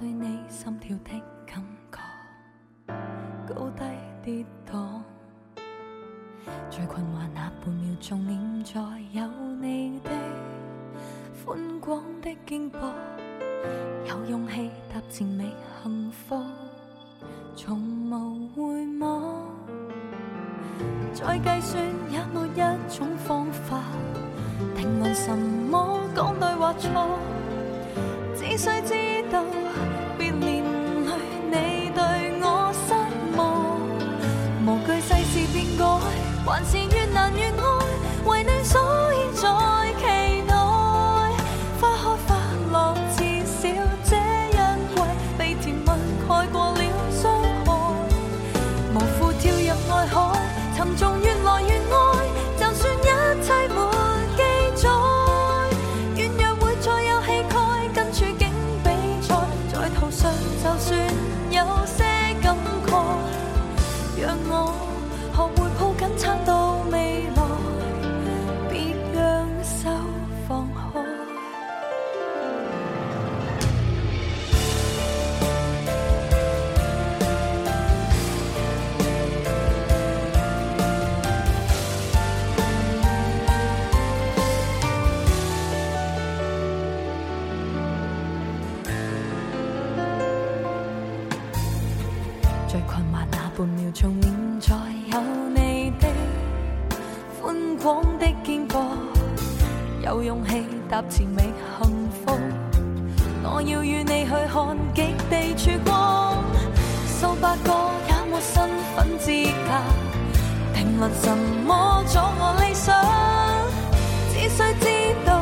对你心跳的感觉，高低跌宕，最困惑那半秒，钟，念在有你的宽广的肩膊，有勇气踏前觅幸福，从无回望，再计算也没一种方法，定顿什么讲对或错，只需知道。从现在有你的宽广的肩膊，有勇气踏前未幸福，我要与你去看极地曙光。数百个也没身份资格，评论什么阻我理想，只需知道。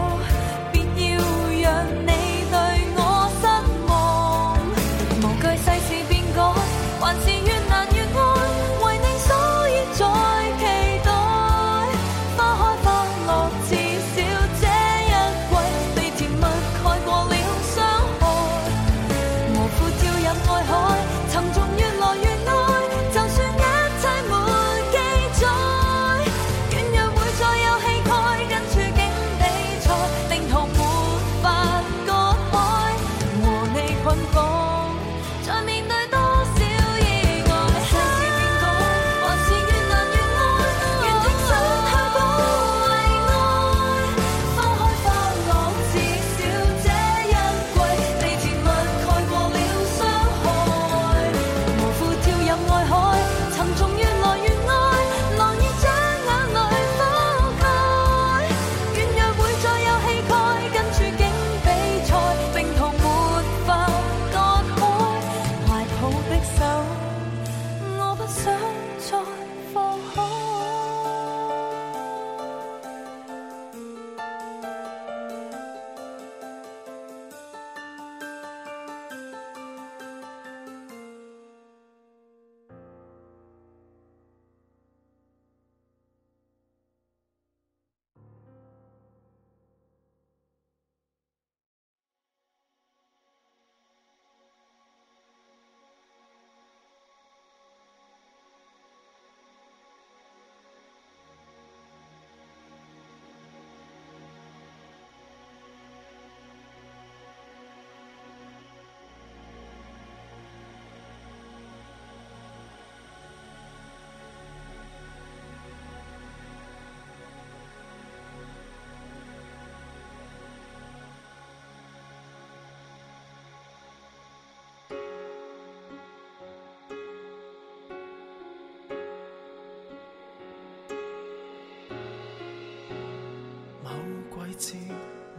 似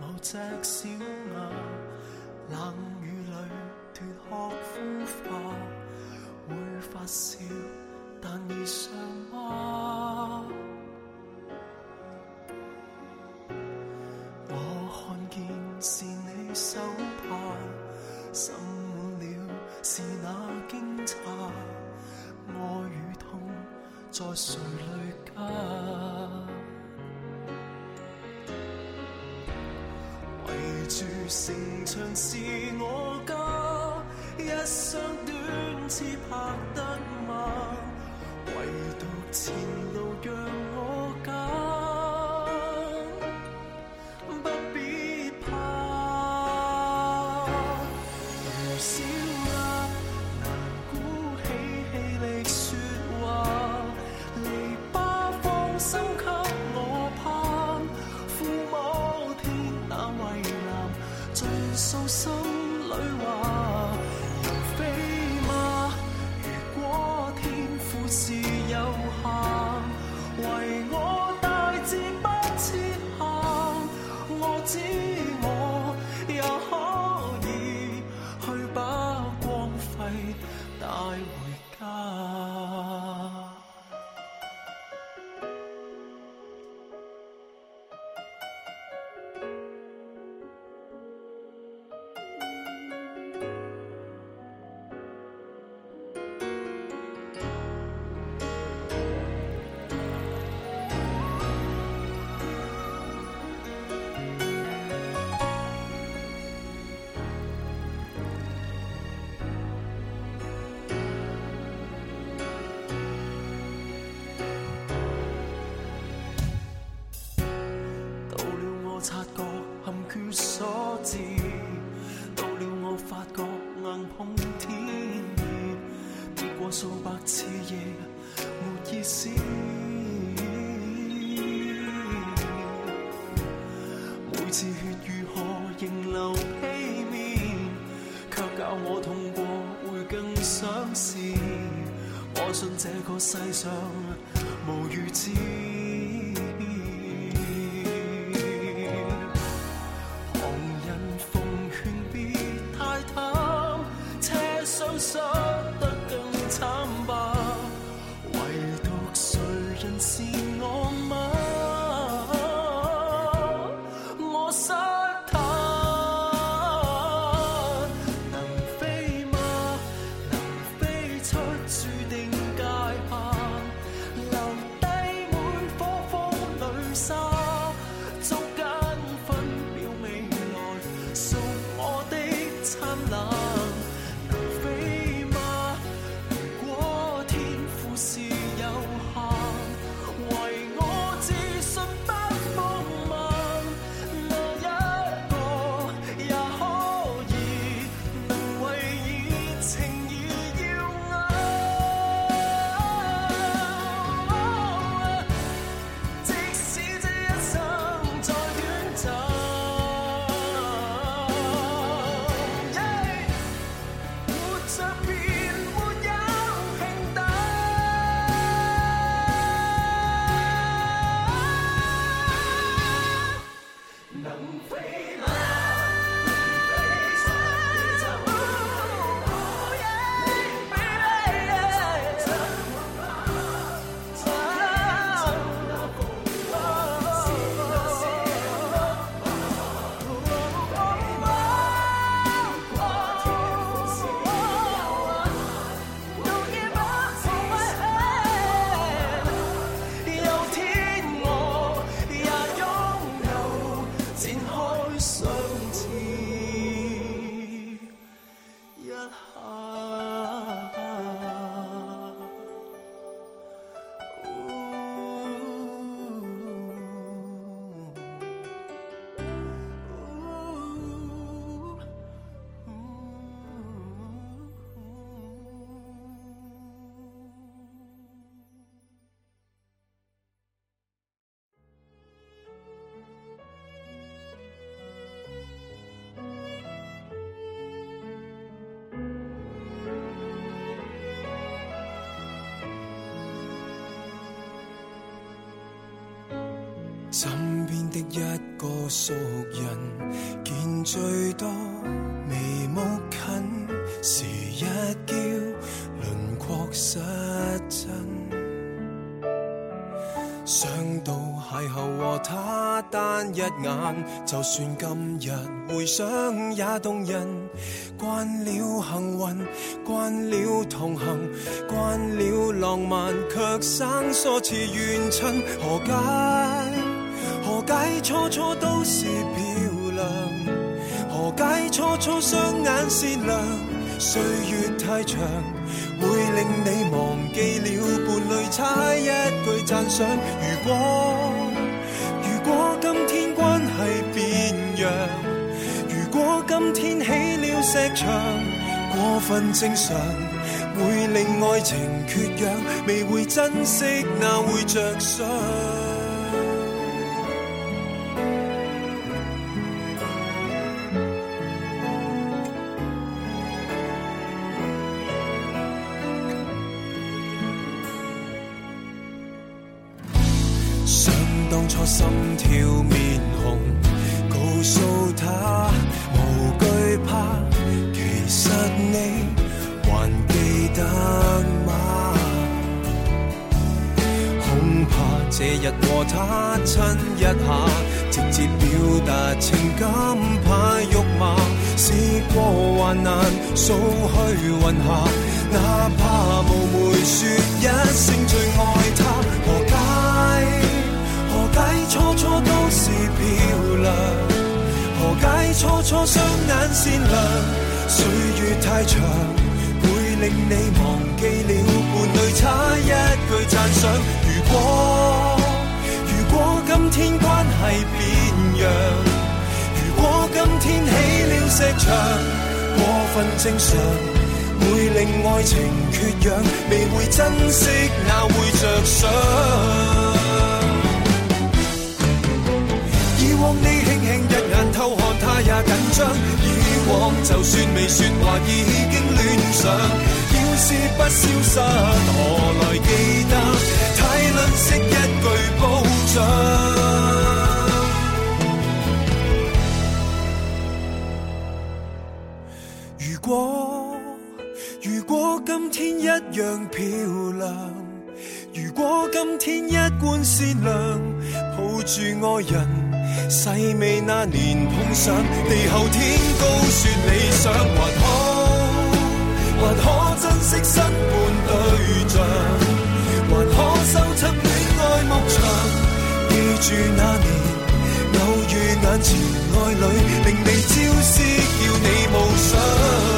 某只小鸭，冷雨里脱壳孵化，会发笑，但异上吗？我看见是你手帕，渗满了是那惊诧，爱与痛在谁里加？城墙是我家，一双短翅拍得慢，唯独前路。嗖嗖。察觉欠缺所致，到了我发觉硬碰天，跌过数百次夜没意思。每次血如何仍流片面，却教我痛过会更想试。我信这个世上无如痴。身邊的一個熟人，見最多眉目近，時一叫轮廓失真。想到邂逅和他單一眼，就算今日回想也動人。慣了幸運，慣了同行，慣了浪漫，卻生疏似遠親，何解？初初都是漂亮，何解初初双眼善良？岁月太长，会令你忘记了伴侣差一句赞赏。如果如果今天关系变样，如果今天起了石墙，过分正常，会令爱情缺氧，未会珍惜那会着想。还记得吗？恐怕这日和他亲一下，直接表达情感怕肉麻。试过患难扫去云霞，哪怕无媒说一声最爱他。何解？何解？初初都是漂亮，何解？初初双眼善良，岁月太长。令你忘记了伴侣差一句赞赏。如果如果今天关系变样，如果今天起了石墙，过分正常会令爱情缺氧，未会珍惜哪会着想。以往你。紧张，以往就算未说话，已经乱想。要是不消失，何来记得？太吝啬一句褒奖。如果如果今天一样漂亮，如果今天一贯善良，抱住爱人。细味那年碰上，地厚天高，说理想，还可，还可珍惜失伴对象，还可收葺恋爱牧场。记住那年偶遇眼前爱侣，令你朝思，叫你梦想。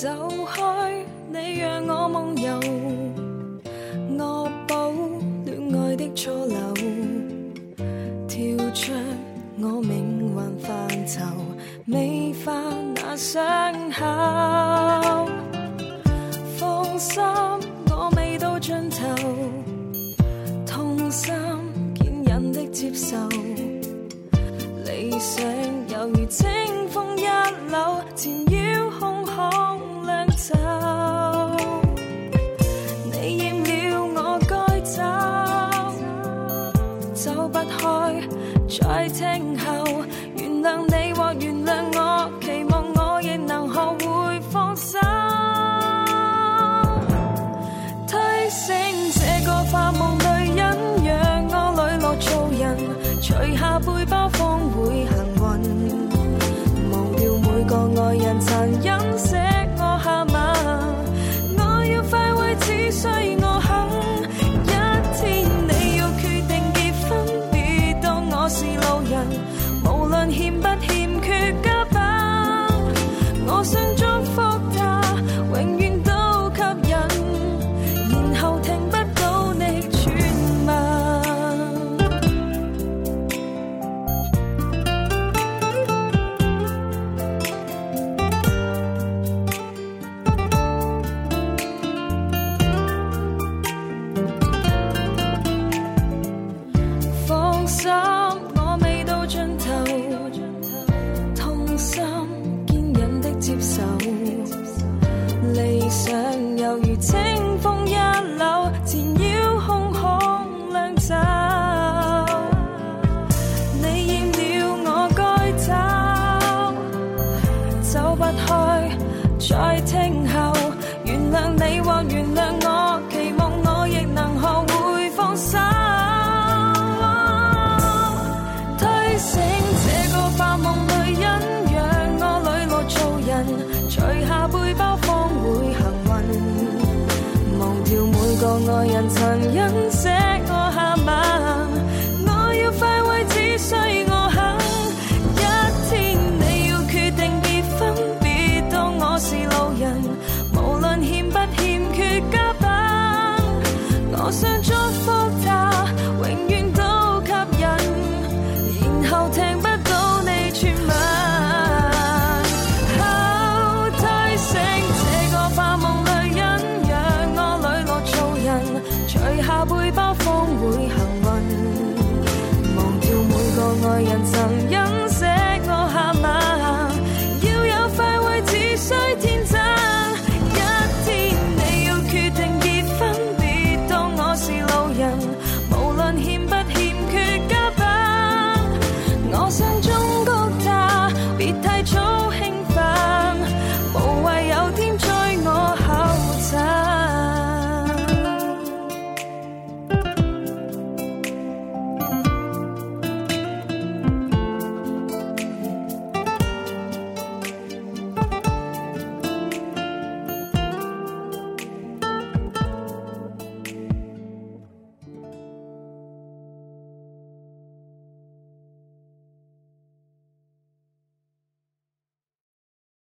走开，你让我梦游，恶补恋爱的错漏，跳出我命运范畴，美化那伤口。放心，我未到尽头，痛心，坚忍的接受，理想犹如清风一缕，缠绕。